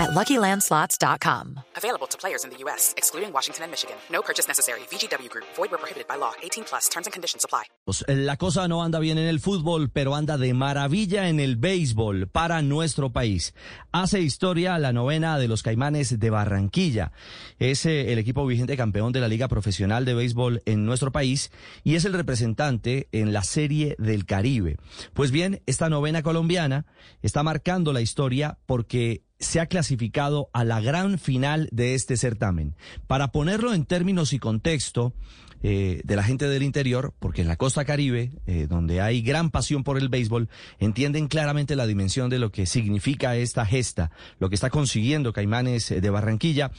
at LuckyLandSlots.com. Available to players in the U.S., excluding Washington and Michigan. No purchase necessary. VGW Group. Void where prohibited by law. 18 plus. Terms and conditions apply. Pues, La cosa no anda bien en el fútbol, pero anda de maravilla en el béisbol para nuestro país. Hace historia la novena de los Caimanes de Barranquilla. Es eh, el equipo vigente campeón de la Liga Profesional de Béisbol en nuestro país y es el representante en la Serie del Caribe. Pues bien, esta novena colombiana está marcando la historia porque se ha clasificado a la gran final de este certamen. Para ponerlo en términos y contexto eh, de la gente del interior, porque en la costa caribe, eh, donde hay gran pasión por el béisbol, entienden claramente la dimensión de lo que significa esta gesta, lo que está consiguiendo Caimanes eh, de Barranquilla,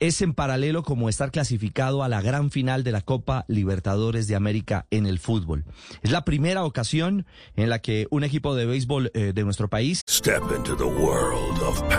es en paralelo como estar clasificado a la gran final de la Copa Libertadores de América en el fútbol. Es la primera ocasión en la que un equipo de béisbol de nuestro país Step into the world of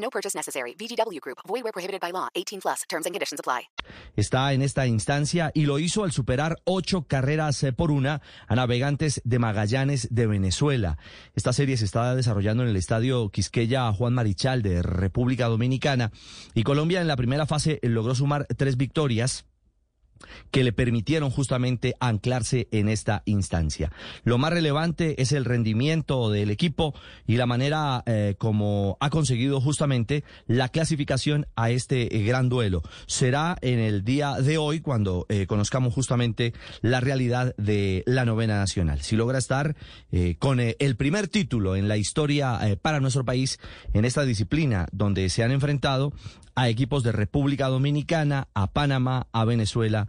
No purchase necessary. VGW Group. Void where prohibited by law. 18 plus. Terms and conditions apply. está en esta instancia y lo hizo al superar ocho carreras eh, por una a navegantes de Magallanes de Venezuela. Esta serie se está desarrollando en el estadio Quisqueya Juan Marichal de República Dominicana y Colombia en la primera fase logró sumar tres victorias que le permitieron justamente anclarse en esta instancia. Lo más relevante es el rendimiento del equipo y la manera eh, como ha conseguido justamente la clasificación a este eh, gran duelo. Será en el día de hoy cuando eh, conozcamos justamente la realidad de la novena nacional. Si logra estar con el primer título en la historia para nuestro país en esta disciplina donde se han enfrentado a equipos de República Dominicana, a Panamá, a Venezuela,